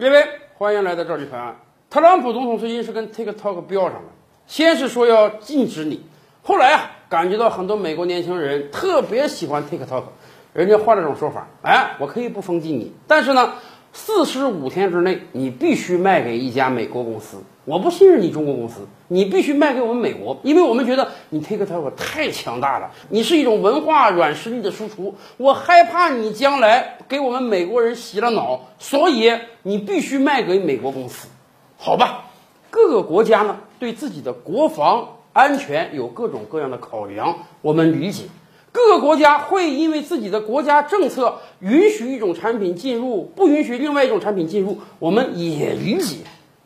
各位，欢迎来到这里拍案。特朗普总统最近是跟 TikTok 标上了，先是说要禁止你，后来啊，感觉到很多美国年轻人特别喜欢 TikTok，人家换了种说法，哎，我可以不封禁你，但是呢，四十五天之内你必须卖给一家美国公司。我不信任你中国公司，你必须卖给我们美国，因为我们觉得你 TikTok 太强大了，你是一种文化软实力的输出，我害怕你将来给我们美国人洗了脑，所以你必须卖给美国公司，好吧？各个国家呢对自己的国防安全有各种各样的考量，我们理解。各个国家会因为自己的国家政策允许一种产品进入，不允许另外一种产品进入，我们也理解。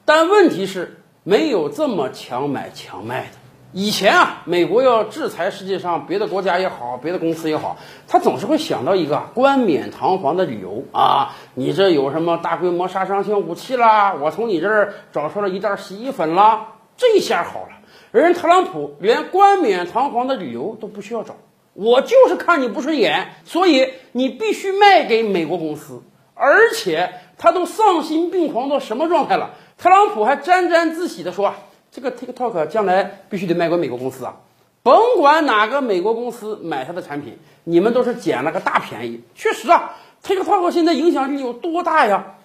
但问题是，没有这么强买强卖的。以前啊，美国要制裁世界上别的国家也好，别的公司也好，他总是会想到一个冠冕堂皇的理由啊，你这有什么大规模杀伤性武器啦？我从你这儿找出了一袋洗衣粉啦，这下好了，人特朗普连冠冕堂皇的理由都不需要找，我就是看你不顺眼，所以你必须卖给美国公司，而且他都丧心病狂到什么状态了？特朗普还沾沾自喜地说：“这个 TikTok 将来必须得卖给美国公司啊，甭管哪个美国公司买它的产品，你们都是捡了个大便宜。确实啊，TikTok 现在影响力有多大呀？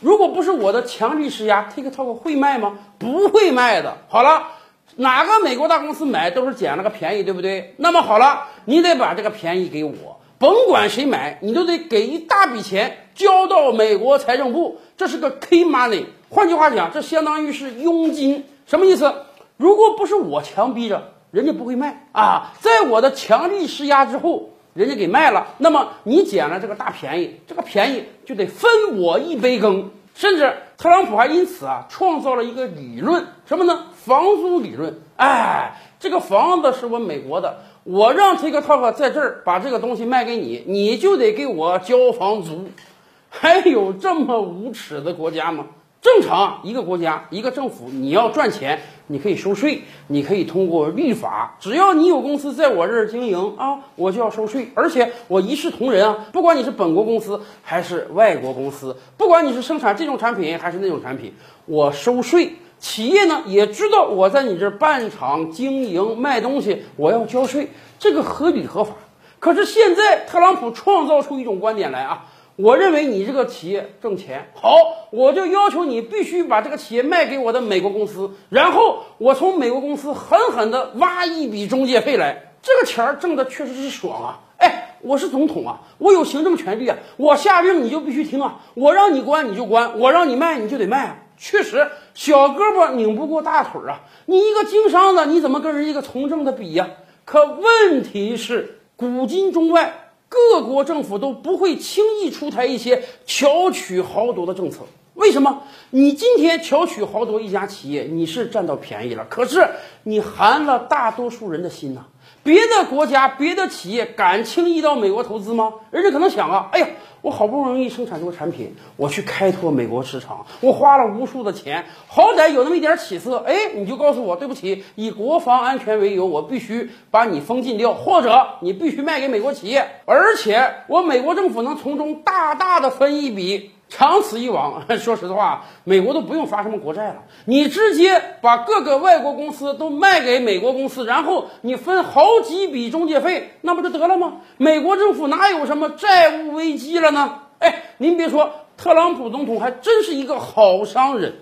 如果不是我的强力施压，TikTok 会卖吗？不会卖的。好了，哪个美国大公司买都是捡了个便宜，对不对？那么好了，你得把这个便宜给我。”甭管谁买，你都得给一大笔钱交到美国财政部，这是个 key money。换句话讲，这相当于是佣金。什么意思？如果不是我强逼着，人家不会卖啊。在我的强力施压之后，人家给卖了，那么你捡了这个大便宜，这个便宜就得分我一杯羹。甚至特朗普还因此啊创造了一个理论，什么呢？房租理论。哎，这个房子是我美国的。我让 TikTok 在这儿把这个东西卖给你，你就得给我交房租。还有这么无耻的国家吗？正常一个国家一个政府，你要赚钱，你可以收税，你可以通过律法，只要你有公司在我这儿经营啊，我就要收税，而且我一视同仁啊，不管你是本国公司还是外国公司，不管你是生产这种产品还是那种产品，我收税。企业呢也知道我在你这办厂经营卖东西，我要交税，这个合理合法。可是现在特朗普创造出一种观点来啊，我认为你这个企业挣钱好，我就要求你必须把这个企业卖给我的美国公司，然后我从美国公司狠狠地挖一笔中介费来，这个钱儿挣的确实是爽啊！哎，我是总统啊，我有行政权力啊，我下令你就必须听啊，我让你关你就关，我让你卖你就得卖啊。确实，小胳膊拧不过大腿啊！你一个经商的，你怎么跟人一个从政的比呀？可问题是，古今中外各国政府都不会轻易出台一些巧取豪夺的政策。为什么？你今天巧取豪夺一家企业，你是占到便宜了，可是你寒了大多数人的心呐。别的国家、别的企业敢轻易到美国投资吗？人家可能想啊，哎呀，我好不容易生产出个产品，我去开拓美国市场，我花了无数的钱，好歹有那么一点起色。哎，你就告诉我，对不起，以国防安全为由，我必须把你封禁掉，或者你必须卖给美国企业，而且我美国政府能从中大大的分一笔。长此以往，说实话，美国都不用发什么国债了，你直接把各个外国公司都卖给美国公司，然后你分好几笔中介费，那不就得了吗？美国政府哪有什么债务危机了呢？哎，您别说，特朗普总统还真是一个好商人，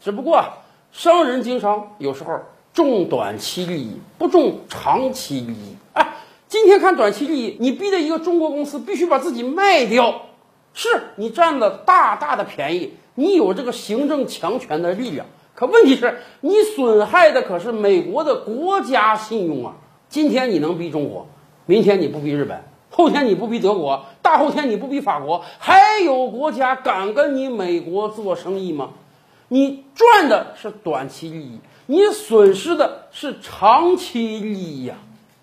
只不过商人经商有时候重短期利益，不重长期利益。哎，今天看短期利益，你逼着一个中国公司必须把自己卖掉。是你占了大大的便宜，你有这个行政强权的力量，可问题是，你损害的可是美国的国家信用啊！今天你能逼中国，明天你不逼日本，后天你不逼德国，大后天你不逼法国，还有国家敢跟你美国做生意吗？你赚的是短期利益，你损失的是长期利益呀！